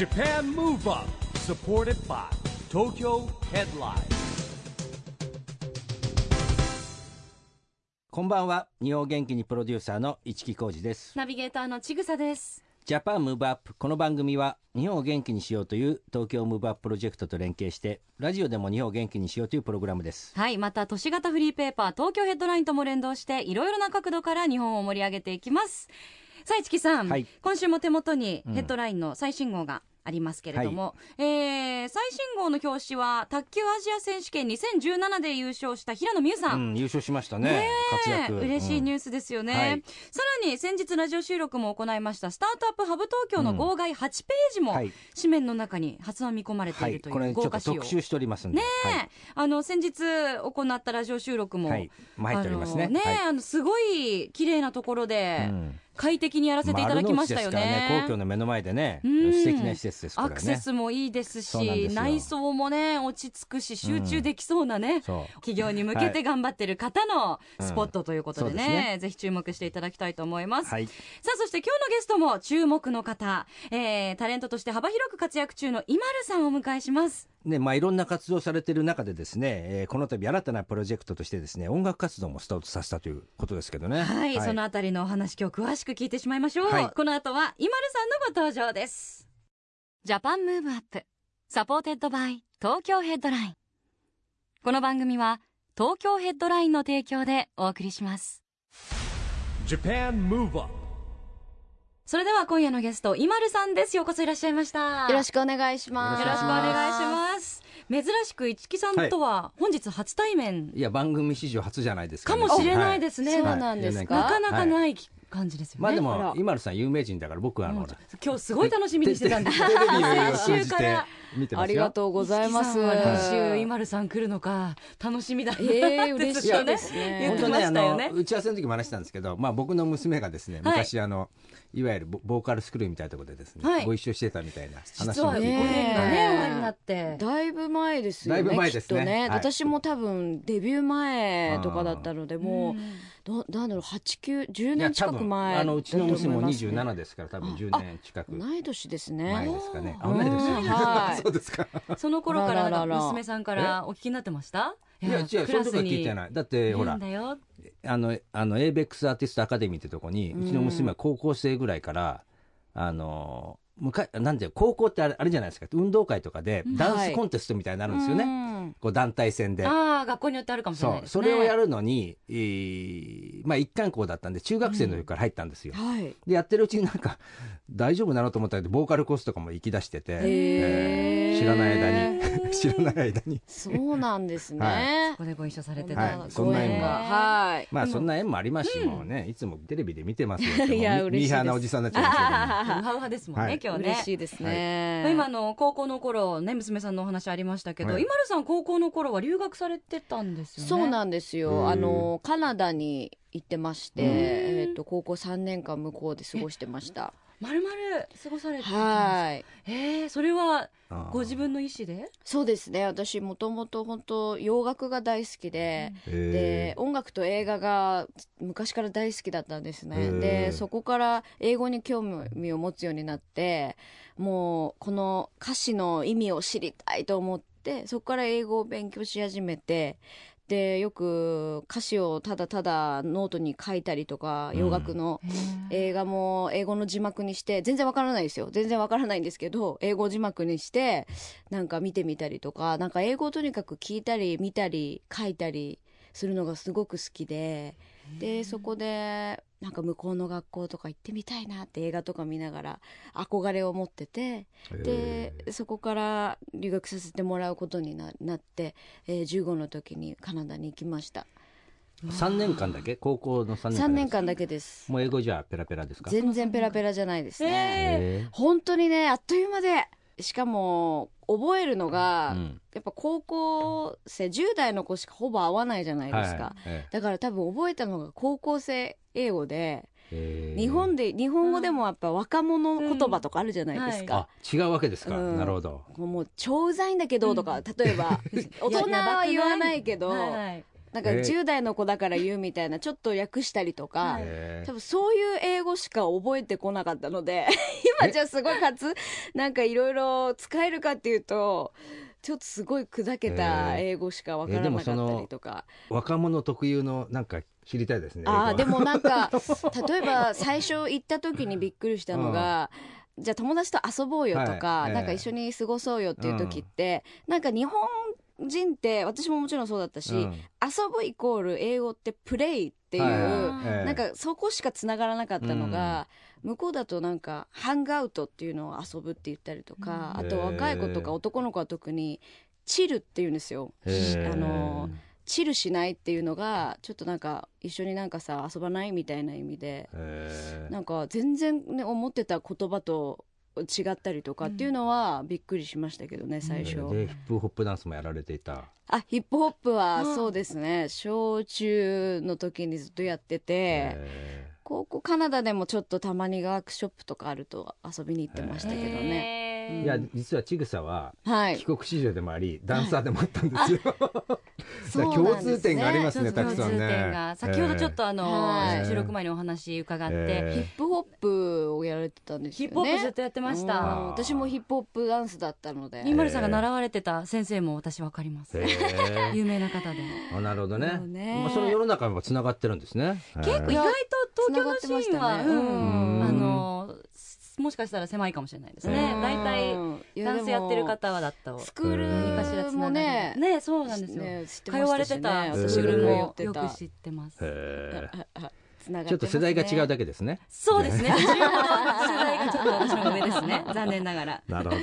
Japan Move Up supported by Tokyo Headline. こんばんは。日本元気にプロデューサーの一木広治です。ナビゲーターのちぐさです。 Japan Move Up この番組は日本を元気にしようという東京ムーブアッププロジェクトと連携してラジオでも日本を元気にしようというプログラムです。はい、また都市型フリーペーパー東京ヘッドラインとも連動していろいろな角度から日本を盛り上げていきます。さあ市木さん、はい。今週も手元にうん。ヘッドラインの最新号がありますけれども、えー最新号の表紙は卓球アジア選手権2017で優勝した平野美宇さ。うんん優勝しましたね。ねえ。活躍。嬉しいニューースですよね、はい。さらに先日ラジオ収録も行いました。スタートアップハブ東京の号外8ページもはい。紙面の中に発案見込まれてはいいるという豪華仕様、特集しておりますねえ、あの先日行ったラジオ収録も、はい、入っておりますね。あのね、はい。あのすごい綺麗なところで、うん快適にやらせていただきましたよね。ね皇居の目の前でねうん。素敵な施設ですからね。アクセスもいいですし、内装もね落ち着くし集中できそうなね。そう。企業に向けて頑張ってる方のスポットということでね,、うん。ですね。ぜひ注目していただきたいと思います、はい。さあそして今日のゲストも注目の方、えー、タレントとして幅広く活躍中のイマルさんをお迎えしますねまあ、いろんな活動されている中でですね、えーこの度新たなプロジェクトとしてですね音楽活動もスタートさせたということですけどね。はい、そのあたりのお話今日詳しく聞いてしまいましょう、はい。この後は IMALUさんのご登場です。 Japan Move Up. Supported by Tokyo Headline.この番組は東京ヘッドラインの提供でお送りします。Japan Move Up それでは今夜のゲスト IMALUさんです。ようこそいらっしゃいました。よろしくお願いします。よろしくお願いします。珍しく市木さんとは本日初対面。いや番組史上初じゃないですか、ね、かもしれないですね、そうなんですか？なかなかはいない感じですよね、まあでも今るさん有名人だから僕はあのもう今日すごい楽しみにしてたんですテレビを通先じて週から見てますよ。ありがとうございます。来週えイマルさん来るのか楽しみだな。ってえ嬉しいですね。本当ねあの打ち合わせの時も話したんですけど、まあ、僕の娘がですねはい。昔、あのいわゆるボボーカルスクールみたいなところでですね、はい。ご一緒してたみたいな話実はごも聞いて。ね縁がねお会い。になってだいぶ前ですよね。だいぶ前ですね。きっとね、はい私も多分デビュー前とかだったので、もう、どなんだろう、八九十いや年近く前あのうちの娘もだと思いますね27ですから多分10年近く。同い年です前ね。ですかね。いですよねはいそうですか。その頃から娘さんからお聞きになってました？いや違うそういうとこは聞いていない。だってほらあのあの ABEX アーティストアカデミーってとこにうちの娘は高校生ぐらいからあの昔なんていう高校ってあれあれじゃないですか。運動会とかでダンスコンテストみたいになるんですよね。ね。こう団体戦で。ああ学校によってあるかもしれないね。それをやるのに、えーまあ一貫校だったんで中学生の時から入ったんですよ。はい。でやってるうちになんか大丈夫なのと思ったけどボーカルコースとかも行き出してて、へー。知らない間に。知らない間に。そうなんですはねこ。こでご一緒されてた、はい。そんな縁がはい。まあそんな縁もありますし、もうねいつもテレビで見てますよいや嬉しいです。ミーハーなおじさんになっちゃいますけどもウハウハですもんね、はい。今日ね嬉しいですね。今の高校の頃ね娘さんのお話ありましたけど、はい今るさん高校の頃は留学されてたんですよね？そうなんですよ。あのカナダに行ってまして、うんえっと高校三年間向こうで過ごしてました。まるまる過ごされてたんですはい。えー、それはご自分の意思で？そうですね。私もともと本当洋楽が大好きで、でへ音楽と映画が昔から大好きだったんですね。でそこから英語に興味を持つようになって、もうこの歌詞の意味を知りたいと思って、そこから英語を勉強し始めて。でよく歌詞をただただノートに書いたりとか洋楽の映画も英語の字幕にして全然わからないですよ。全然わからないんですけど英語字幕にしてなんか見てみたりとかなんか英語をとにかく聞いたり見たり書いたりするのがすごく好きででそこでなんか向こうの学校とか行ってみたいなって映画とか見ながら憧れを持っててでそこから留学させてもらうことにななって、えー15の時にカナダに行きました。3年間だけ？高校の3年間3年だ間だけです。けもう英語じゃペラペラですか？全然ペラペラじゃないですね、本当にねあっという間でしかも覚えるのーが、うん。やっぱ高校生10代の子しかほぼ会わないじゃないですか、はい。えだから多分覚えたのが高校生英語で、え日本で日本語でもやっぱ若者言葉とかあるじゃないですか、あ違うわけですか、うん。なるほど。もう超うざいんだけどとか、例えば 大人は言わないけど、はいはいなんかえー。10代の子だから言うみたいなちょっと略したりとか、へ多分そういう英語しか覚えてこなかったので 今じゃすごいかつなんかいろいろ使えるかっていうとちょっとすごい砕けた英語しかわからなかったりとか、ー若者特有のなんか知りたいですねああでもなんか 例えば最初行った時にびっくりしたのが、じゃあ友達と遊ぼうよとか、はい。なんか一緒に過ごそうよっていう時って、なんか日本人って私ももちろんそうだったし、うん。遊ぶイコール英語ってプレイっていう、はいなんかそこしかつながらなかったのが、向こうだとなんかハングアウトっていうのを遊ぶって言ったりとか、うん。あと若い子とか男の子は特にチルっていうんですよ。あのチルしないっていうのがちょっとなんか一緒になんかさ遊ばないみたいな意味でなんか全然ね思ってた言葉と違ったりとかっていうのはびっくりしましたけどね最初、でヒップホップダンスもやられていた。あヒップホップはうん。そうですね。小中の時にずっとやっててへ高校カナダでもちょっとたまにワークショップとかあると遊びに行ってましたけどねいや実はちぐさははい。帰国子女でもありダンサーでもあったんですよ、そう共なんですね。通点がありますねたくさんね。共通点が。先ほどちょっとあの、はい。収録前にお話伺って、えヒップホップをやられてたんですヒよね。ップホップずっとやってましうん。た。私もヒップホップダンスだったのでニマルさんが習われてた先生も私わかります。有名な方で。あなるほどね。まあ、その世の中もつながってるんですね。結構意外と東京のシーンは、うん。あのもしかしたら狭いかもしれないですね。うん大体いダンスやってる方はだったスクール何かしらつながりもねねそうなんですよ。通われてた私スクールももよく知ってます。へーつながちょっと世代が違うだけけですね。そうですね。15の世代がちょっと私の上ですね。残念ながら。なるほど。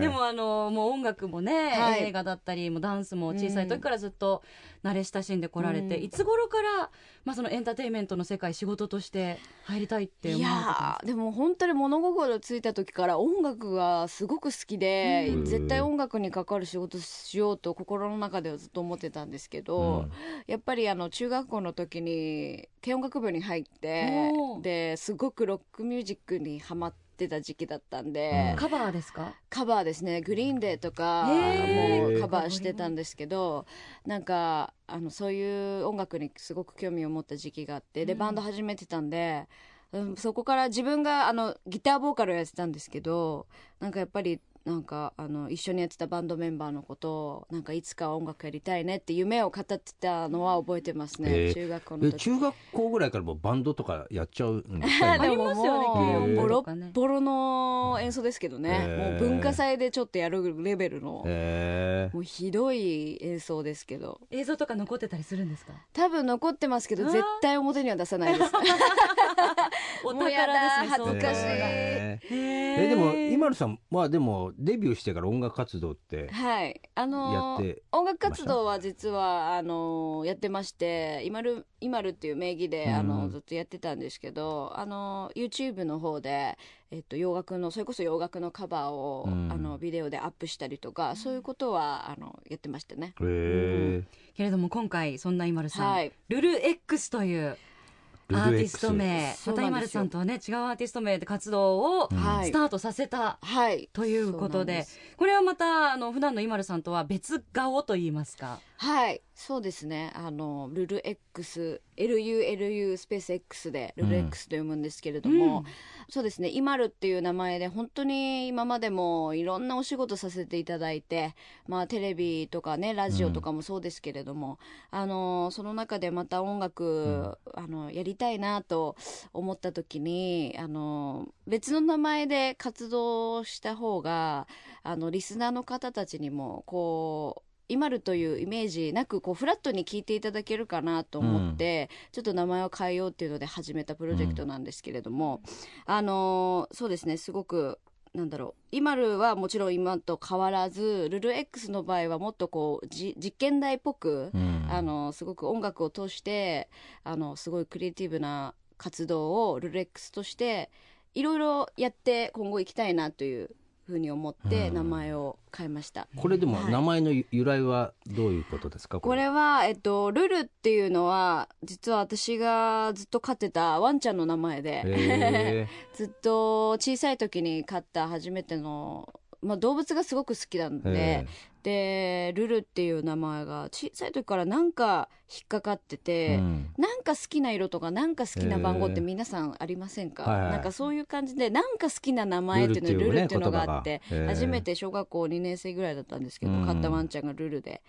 でもあのもう音楽もね、はい。映画だったりもうダンスも小さい時からずっと慣れ親しんでこられて、うん。いつ頃から、まあ、そのエンターテインメントの世界仕事として入りたいって思いやーでも本当に物心ついた時から音楽がすごく好きで、うん。絶対音楽に関わる仕事しようと心の中ではずっと思ってたんですけど、やっぱりあの中学校の時に軽音楽部に入ってですごくロックミュージックにハマってた時期だったんで、うん。カバーですか？カバーですね。グリーンデーとかもカバーしてたんですけどなんかあのそういう音楽にすごく興味を持った時期があってでうん。バンド始めてたんで、うんそこから自分があのギターボーカルをやってたんですけどなんかやっぱりなんかあの一緒にやってたバンドメンバーのことをなんかいつかは音楽やりたいねって夢を語ってたのは覚えてますね、へー中学校の時。え中学校ぐらいからもうバンドとかやっちゃうんですか？ありますボロボロの演奏ですけどね、へーもう文化祭でちょっとやるレベルの、へーもうひどい演奏ですけど。映像とか残ってたりするんですか？多分残ってますけど絶対表には出さないです。おもうやだ宝ですね恥ずかしい。へーへーえでも今るさんはでもデビューしてから音楽活動ってはい。あのー音楽活動は実はあのーやってまして今る今るっていう名義で、あのうんずっとやってたんですけどあのー YouTube の方で、えっと、洋楽のそれこそ洋楽のカバーを、うん。あのビデオでアップしたりとかそういうことはあのやってましたね。へー。けれども今回そんな IMALU さん、はい。ルル X というアーティスト名そうまたなんですよ IMALU さんとはね違うアーティスト名で活動をスタートさせたはい。ということで,、そうなんです。これはまたあの普段の IMALU さんとは別顔と言いますか？はいそうですね。あのルル X LULU スペース X でルル X と読むんですけれども、うん。そうですね。イマルっていう名前で本当に今までもいろんなお仕事させていただいてまあテレビとかねラジオとかもそうですけれども、あのその中でまた音楽、あのやりたいなと思った時にあの別の名前で活動した方があのリスナーの方たちにもこうイマルというイメージなくこうフラットに聞いていただけるかなと思って、ちょっと名前を変えようっていうので始めたプロジェクトなんですけれども、あのーそうですねすごくなんだろう。イマルはもちろん今と変わらずルル X の場合はもっとこうじ実験台っぽく、うん。あのすごく音楽を通してあのすごいクリエイティブな活動をルル X としていろいろやって今後行きたいなというふうに思ってうん。名前を変えました。これでもはい。名前の由来はどういうことですか？これ。は、えっと、ルルっていうのは実は私がずっと飼ってたワンちゃんの名前で、へ ずっと小さい時に飼った初めての、まあ、動物がすごく好きなんででルルっていう名前が小さい時からなんか引っかかってて、うん。なんか好きな色とかなんか好きな番号って皆さんありませんか、はいはい。なんかそういう感じでなんか好きな名前っていうのルルルっていうのがあって、初めて小学校2年生ぐらいだったんですけど、うん。買ったワンちゃんがルルで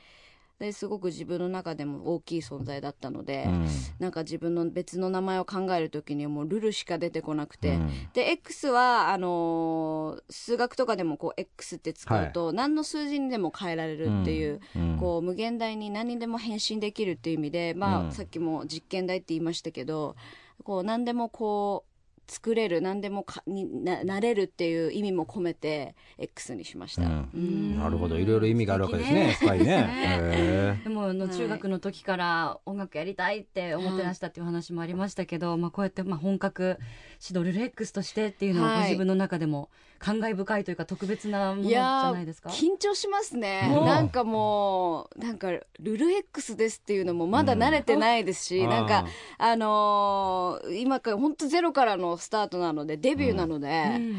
ですごく自分の中でも大きい存在だったので、うん。なんか自分の別の名前を考える時にはもうルルしか出てこなくて、うん。で X はあのー数学とかでもこう X って使うと、何の数字にでも変えられるっていう、うん。こう無限大に何にでも変身できるっていう意味で、まあうん。さっきも実験台って言いましたけどこう何でもこう作れる何でもかにななれるっていう意味も込めて X にしました。うん。うん。なるほど。いろいろ意味があるわけですね。素敵ね。深いね。でもあのはい。中学の時から音楽やりたいって思ってらしたっていう話もありましたけど、まあこうやってまあ本格指導ルル X としてっていうのははい。ご自分の中でも感慨深いというか特別なものいじゃないですか？緊張しますね。うんなんかもうなんかルル X ですっていうのもまだ慣れてないですし、うん。なんかあのー今から本当ゼロからのスタートなのでデビューなので、うん。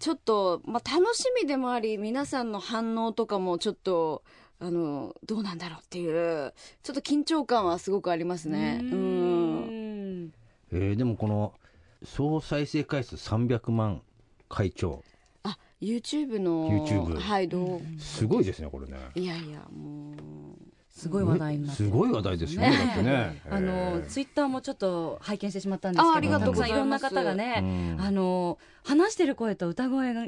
ちょっと、まあ、楽しみでもあり皆さんの反応とかもちょっとあのどうなんだろうっていうちょっと緊張感はすごくありますね。ううんん。えーでもこの総再生回数300万回超あ YouTube の YouTube はいどすごいですねこれね。ういやいやもう。すごい話題になってすごい話題ですよねだってね。あのツイッターもちょっと拝見してしまったんですけどあありがとうございます。たくさんいろんな方がね、うん。あの話してる声と歌声が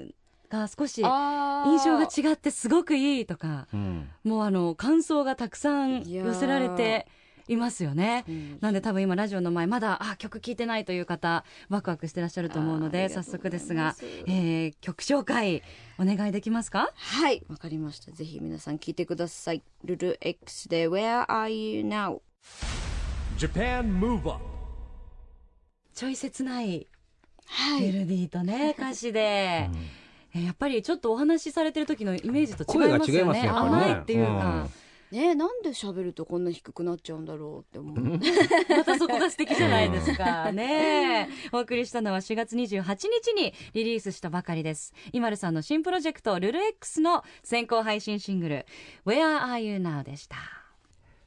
が少し印象が違ってすごくいいとかうん。もうあの感想がたくさん寄せられていますよね。うん。なんで多分今ラジオの前まだあ曲聴いてないという方ワクワクしてらっしゃると思うので早速ですが、えー曲紹介お願いできますか？はい。わかりました。ぜひ皆さん聞いてください。ルル X で Where are you now? Japan Move Up ちょい切ないはい。メロディーとね 歌詞で、えーやっぱりちょっとお話しされてる時のイメージと違いますよね。ね甘いっていうか、ねなんで喋るとこんな低くなっちゃうんだろうって思う。またそこが素敵じゃないですか。ねお送りしたのは4月28日にリリースしたばかりです。イマルさんの新プロジェクトルル X の先行配信シングル Where Are You Now でした。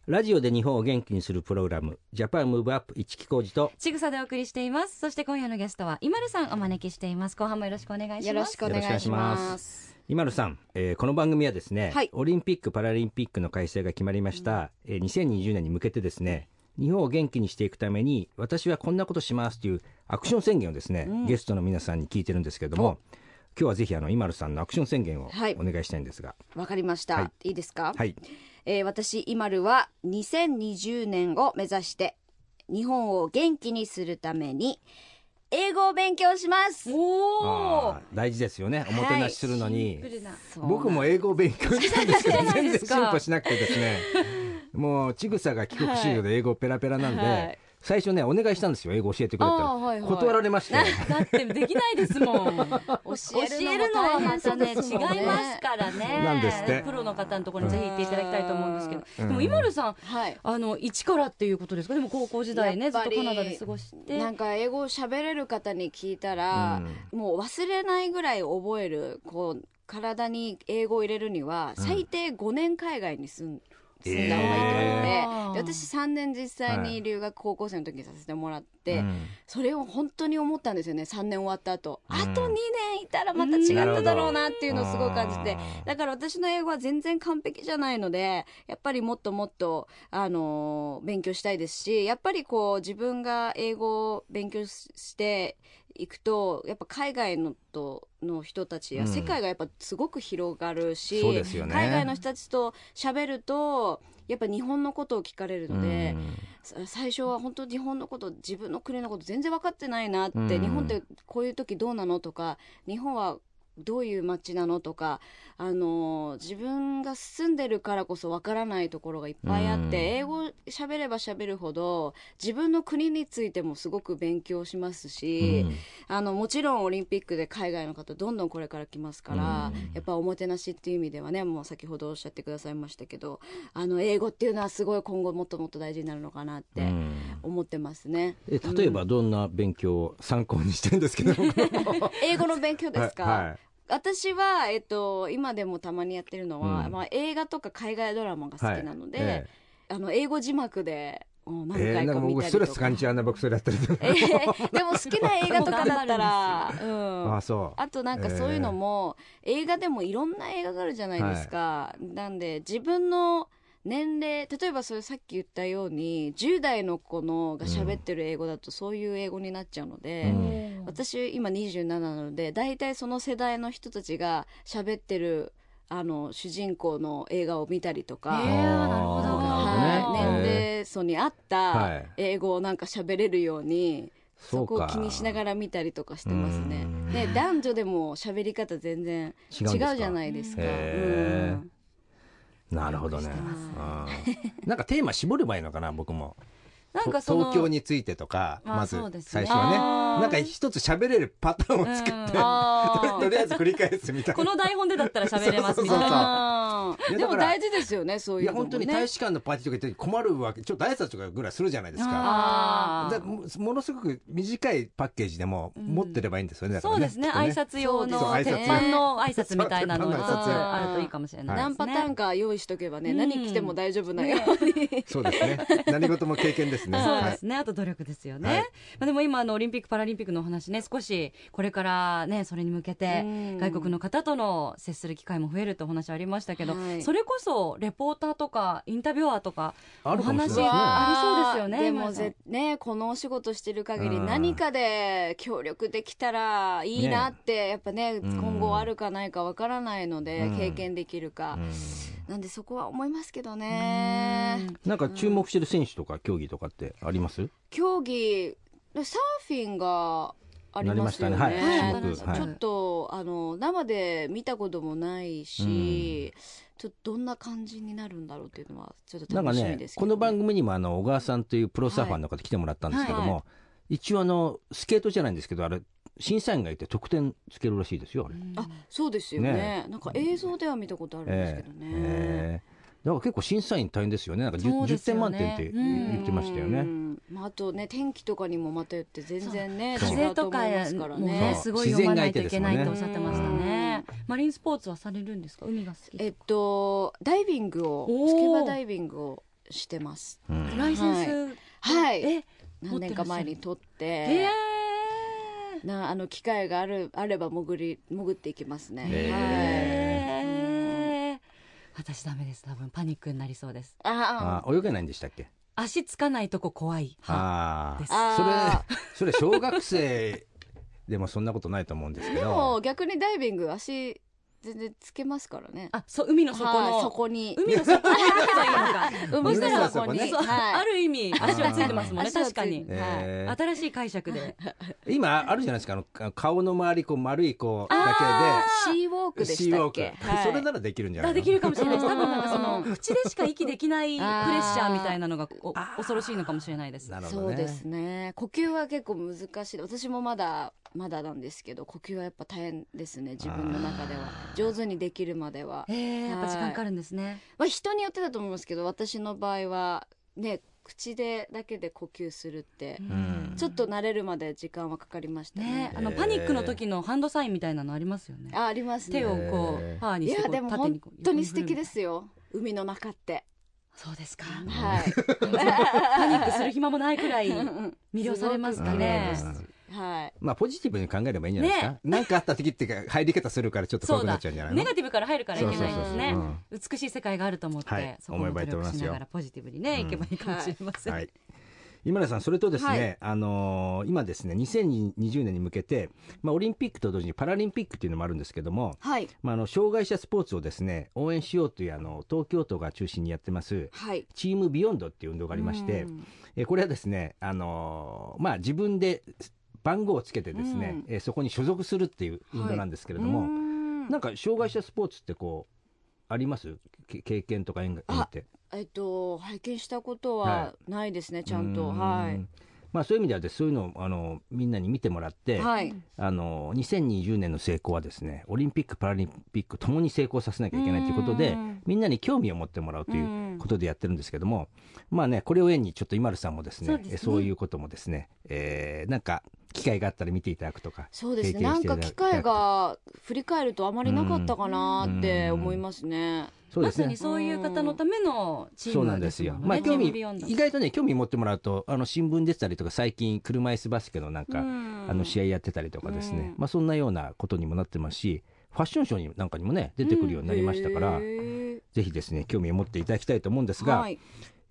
ラジオで日本を元気にするプログラムジャパンムーブアップ一木工事とちぐさでお送りしています。そして今夜のゲストはイマルさんお招きしています。後半もよろしくお願いします。よろしくお願いします今野さん、えーこの番組はですね、はい。オリンピック・パラリンピックの開催が決まりました、えー2020年に向けてですね日本を元気にしていくために私はこんなことしますというアクション宣言をですね、ゲストの皆さんに聞いてるんですけれども今日はぜひあの今野さんのアクション宣言をはい。お願いしたいんですが。わかりました、はい。い、いですか？はい、えー私イマルは2020年を目指して日本を元気にするために英語を勉強します。おあー大事ですよね。おもてなしするのに、そう僕も英語を勉強したんですけど全然ですか進歩しなくてですね。もうちぐさが帰国子女で英語ペラペラなんで、はい最初ねお願いしたんですよ英語教えてくれってあーはいはい。断られまして。だってできないですもん。教教えるのはまたね違いますかからね。なんですって。プロの方のところにぜひ行っていただきたいと思うんですけど、うん。でも今るさんはい。あの一からっていうことですか？でも高校時代ねずっとカナダで過ごして。なんか英語を喋れる方に聞いたら、もう忘れないぐらい覚えるこう体に英語を入れるには最低5年海外に住ん住んだ方がいいって。言わで私3年実際に留学高校生の時にさせてもらって、うん。それを本当に思ったんですよね。3年終わった後、うん。あと2年いたらまた違っただろうなっていうのをすごい感じて。だから私の英語は全然完璧じゃないのでやっぱりもっともっと、あのー勉強したいですしやっぱりこう自分が英語を勉強ししていくとやっぱ海外のとの人たちやうん。世界がやっぱすごく広がるし、ね。海外の人たちと喋るとやっぱ日本のことを聞かれるので。うん。さ最初は本当日本のこと自分の国のこと全然分かってないなって、うん。日本ってこういう時どうなのとか日本はどういう街なのとか、あのー自分が住んでるからこそ分からないところがいっぱいあって、うん。英語喋れば喋るほど自分の国についてもすごく勉強しますし、あのもちろんオリンピックで海外の方どんどんこれから来ますから、うん。やっぱおもてなしっていう意味ではねもう先ほどおっしゃってくださいましたけどあの英語っていうのはすごい今後もっともっと大事になるのかなってうん思ってますね。え例えばどんな勉強を参考にしてるんですけど、英語の勉強ですか、はいはい。私は、えっと、今でもたまにやってるのは、うん。まあ、映画とか海外ドラマが好きなので、えあの英語字幕でうん何回か見たりとか、レス感じちゃうな僕それやってると。えーでも好きな映画とかだったら、う んあ、そう。あとなんかそういうのも、映画でもいろんな映画があるじゃないですか、なんで自分の年齢例えばそれさっき言ったように10代の子のが喋ってる英語だとそういう英語になっちゃうので、うん。私今27なので大体その世代の人たちが喋ってるあの主人公の映画を見たりとか、へえなるほど。はい、年齢層に合っはたい。英語をなんか喋れるように、そこを気にしながら見たりとかしてますね。うん。で男女でも喋り方全然違違うじゃないですか。へー。うんなるほどね。うん。なんかテーマ絞ればいいのかな僕もなんか東京についてとかあまず最初はね。なんか一つ喋れるパターンを作って、ととりあえず繰り返すみたいな。この台本でだったら喋れますみたいな。でも大事ですよねそういうね。いや本当に大使館のパーティーとか行って困るわけちょっと挨拶とかぐらいするじゃないですか。だもものすごく短いパッケージでも持ってればいいんですよね、そうですね。挨拶用の鉄板の挨拶みたいなのそう鉄板の挨拶あるとい。いかもしれない何パターンか用意しとけばね、うん。何来ても大丈夫なように。そうですね。何事も経験ですね。そうですね、あと努力ですよね、はい。まあ、でも今あのオリンピック・パラリンピックのお話ね少しこれからねそれに向けてうん。外国の方との接する機会も増えるってお話ありましたけど、はい。それこそレポーターとかインタビュアーとかおね。話ありそうですよねでもぜねこのお仕事してる限りうん。何かで協力できたらいいなって、やっぱねうん。今後あるかないかわからないので、うん。経験できるか、うんなんでそこは思いますけどね。なんか注目してる選手とか競技とかってあります？競技サーフィンがありましたね。はい。ちょっとあの生で見たこともないし、ちょっとどんな感じになるんだろうっていうのはちょっとなんか楽しみねですけど、この番組にもあの小川さんというプロサーファーの方来てもらったんですけども、はい。一応あのスケートじゃないんですけどあれ審査員がいて得点つけるらしいですよあれ、あそうですよね。ねなんか映像では見たことあるんですけどね、ええ。だから結構審査員大変ですよね。なんか 10, そうですよね。10点満点ってうん。言ってましたよね、うん。まあ、あとね天気とかにもまたよって全然ねそう。違うと思いますからね。ね。すごい読まないといけないとおっしゃってましたね。マリンスポーツはされるんですか？海が好きえっとダイビングをスキューバダイビングをしてます。うん。ライセンスはい。え何年か前に取っえてーなあの機会があるあれば潜り潜っていきますね。へー私ダメです。多分パニックになりそうです。はい。ああ泳げないんでしたっけ？足つかないとこ怖い派あです。ああそれそれ小学生でもそんなことないと思うんですけでども逆にダイビング足全然つけますからね。あそう海の底はいのそこに。海の底に海の 海の底に、底ね。ある意味足はついてますもんね。確かに。はいえー。新しい解釈で。今あるじゃないですか。あの顔の周りこう丸いこうあだシーウォークけででしたっけ？シーウォーク、はい。それならできるんじゃないできるかもしれないです。多分なんかそのうん口でしか息できないプレッシャーみたいなのが恐ろしいのかもしれないです。なるほどね。そうですね。呼吸は結構難しい。私もまだまだなんですけど呼吸はやっぱ大変ですね自分の中では。上手にできるまでは、えー、やっぱ時間かかるんですね。まあ、人によってだと思いますけど私の場合はね口でだけで呼吸するって、ん。ちょっと慣れるまで時間はかかりましたね。ねあのパニックの時のハンドサインみたいなのありますよね。あありますね。手をこうパーにしてこういやでも縦にこう本当に素敵ですよ。海の中って。そうですか。はい。パニックする暇もないくらい魅了されますかねはい。まあポジティブに考えればいいんじゃないですか？ね。何、かあった時っていうか入り方するからちょっと怖くなっちゃうんじゃないの？ネガティブから入るからいけないですね。美しい世界があると思って、はい。そこも努力し思いますよ。ながらポジティブにね、うんいけばいいかもしれません、はい。今田さん、それとですね、はい。あのー今ですね、2020年に向けて、まあ、オリンピックと同時にパラリンピックっていうのもあるんですけども、はい。まあ、あの障害者スポーツをですね応援しようというあの東京都が中心にやってますはい。チームビヨンドっていう運動がありましてうん。えこれはですね、あのーまあ、自分で番号をつけてですね、えそこに所属するっていう運動なんですけれども、うん。なんか障害者スポーツってこうあります？け経験とか縁が縁って。えっと拝見したことははないですね、ちゃんと。はい。まあ、そういう意味ではですそういうのをあのみんなに見てもらって、はい。あの2020年の成功はですねオリンピック・パラリンピックともに成功させなきゃいけないということでうん。みんなに興味を持ってもらうということでやってるんですけどもまあねこれを縁にちょっと今るさんもですねそうね。えそういうこともですね、えーなんか機会があったら見ていただくとかそうですね。なんか機会が振り返るとあまりなかったかなって思いますね、まさにそうですね。そういう方のためのチーそうムなんですよ。まあ興味意外とね興味持ってもらうとあの新聞出てたりとか最近車椅子バスケのなんか、うん。あの試合やってたりとかですね、うん。まあそんなようなことにもなってますしファッションショーになんかにもね出てくるようになりましたから、ぜひですね興味を持っていただきたいと思うんですが、はい。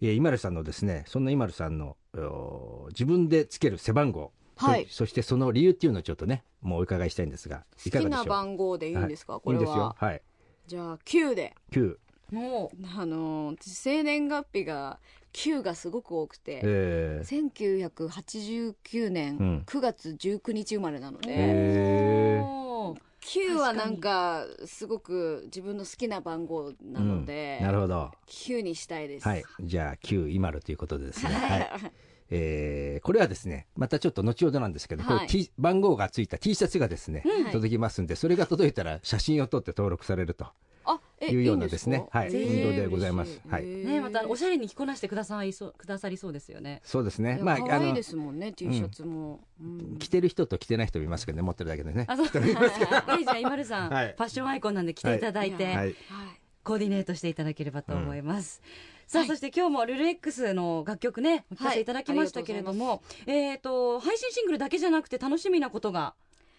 えー、今るさんのですねそんな今るさんのお自分でつける背番号、はい。そそしてその理由っていうのをちょっとねもうお伺いしたいんですがいかがでしょう？好きな番号でいいんですか、はい。これは。いいんですよ。はい。じゃあ9で。9もあの生年月日が9がすごく多くて、えー、1989年うん9月19日生まれなのうで、へーおー9はなんかすごく自分の好きな番号なので、なるほど。9にしたいです。はい。じゃあ9今るということでですね、は はいいえーこれはですねまたちょっと後ほどなんですけど、はい。これ T 番号がついた T シャツがですね、はい。届きますんでそれが届いたら写真を撮って登録されるとあ、えいうようなですねはい運動でございます。はい。ねまたおしゃれに着こなしてくださいそうくださりそうですよね。そうですね。まあ、可愛いのですもんね、T シャツも。うん。着てる人と着てない人もいますけどね持ってるだけでね。あそう。はい。じゃあ今るさん、はい。ファッションアイコンなんで着ていただいて、はい。はい。コーディネートしていただければと思います。さあ、はい。そして今日もルル X の楽曲ね、お聴かせい。ただきましたけれども、えっ、と、配信シングルだけじゃなくて楽しみなことが、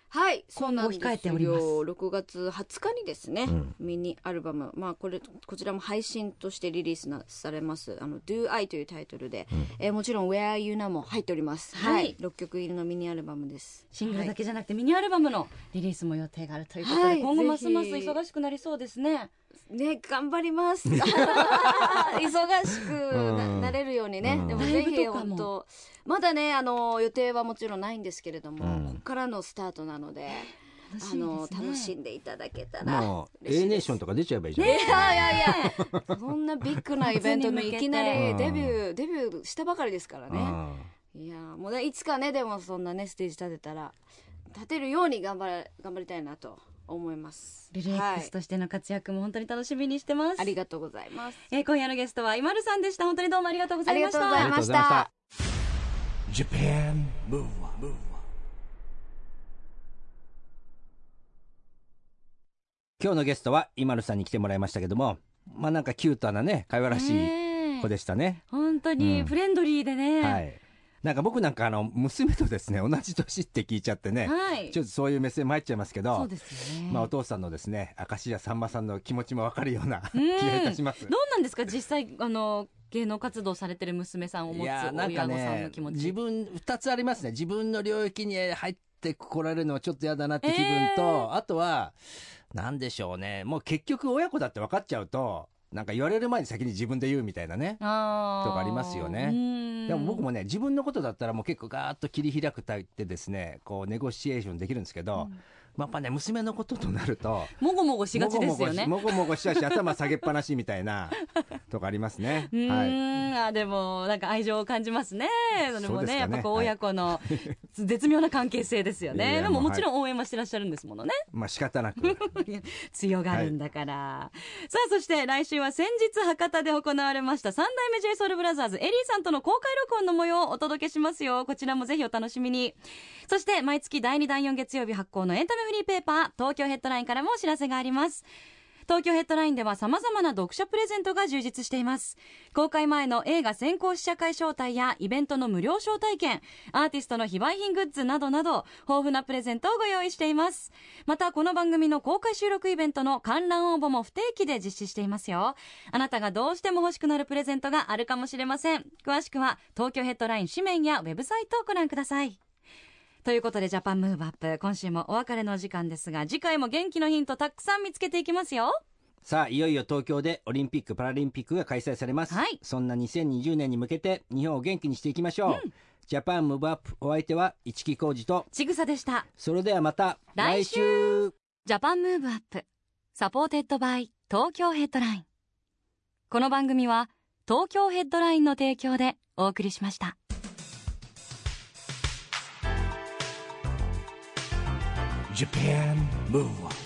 はい、そうなんですよ。今後控えております。6月20日にですね、うん。ミニアルバム、まあこれこちらも配信としてリリースなされます。あの Do I というタイトルで、えーもちろん Where Are You Now も入っております。はい。はい、6曲入りのミニアルバムです。シングルだはいけじゃなくてミニアルバムのリリースも予定があるということで、はい。今後ますます忙しくなりそうですね。ね、頑張ります。忙しくなれるようにね。うんでもぜひ本当まだねあの予定はもちろんないんですけれども、うんここからのスタートなので、楽しあの。楽しんでいただけたら。A ですネーションとか出ちゃえばいいじゃん、いやいやいや、そんなビッグなイベントにいきなうんりデビュー、デビューしたばかりですからね。うんいや、もうねいつかね、でもそんなね、ステージ立てたら、立てるように頑張れ、頑張りたいなと思います。ルルは X い。としての活躍も本当に楽しみにしてます。ありがとうございます。えー今夜のゲストは今るさんでした。本当にどうもありがとうございました。ありがとうございました Japan Move Up, 今日のゲストは今るさんに来てもらいましたけどもまあなんかキュートなね可愛らしい子でしたね、本当にうんフレンドリーでね。はいなんか僕なんかあの娘とですね同じ年って聞いちゃってね、はい。ちょっとそういう目線も入っちゃいますけどそうですよね。まあ、お父さんのですね明石家さんまさんの気持ちもわかるような気うん。がいたします。どうなんですか？実際あの芸能活動されてる娘さんを持つ親御さんねの気持ち。自分2つありますね。自分の領域に入ってこられるのはちょっと嫌だなって気分と、あとはなんでしょうね。もう結局親子だって分かっちゃうとなんか言われる前に先に自分で言うみたいなね。とかありますよね。うん。でも僕もね自分のことだったらもう結構ガーッと切り開くタイプでですねこうネゴシエーションできるんですけど、まあやっぱね娘のこととなるともごもごしがちですよね。もごもごしもごもごしちゃうし頭下げっぱなしみたいなとかありますね。うーはいん、あでもなんか愛情を感じますね。それもねね。やっぱこう親子の 絶妙な関係性ですよね。でもやもちろん応援はしてらっしゃるんですものね。まあ仕方なく。強がるんだから、さあそして来週は先日博多で行われました三代目 j ソ b r o t h e r エリーさんとの公開録音の模様をお届けしますよ。こちらもぜひお楽しみに。そして毎月第2第4月曜日発行のエンタメフリーペーパー東京ヘッドラインからもお知らせがあります東京ヘッドラインでは様々な読者プレゼントが充実しています。公開前の映画先行試写会招待やイベントの無料招待券、アーティストの非売品グッズなどなど、豊富なプレゼントをご用意しています。また、この番組の公開収録イベントの観覧応募も不定期で実施していますよ。あなたがどうしても欲しくなるプレゼントがあるかもしれません。詳しくは、東京ヘッドライン紙面やウェブサイトをご覧ください。ということで、 Japan Move Up. 今週もお別れのお時間ですが、次回も元気のヒントたくさん見つけていきますよ。さあいよいよ東京でオリンピック・パラリンピックが開催されます、はい。そんな2020年に向けて日本を元気にしていきましょう、ジャパンムーブアップお相手は市木浩二とちぐさでした。それではまた来週。 Japan Move Up supported by Tokyo Headline.この番組は東京ヘッドラインの提供でお送りしました Japan Move Up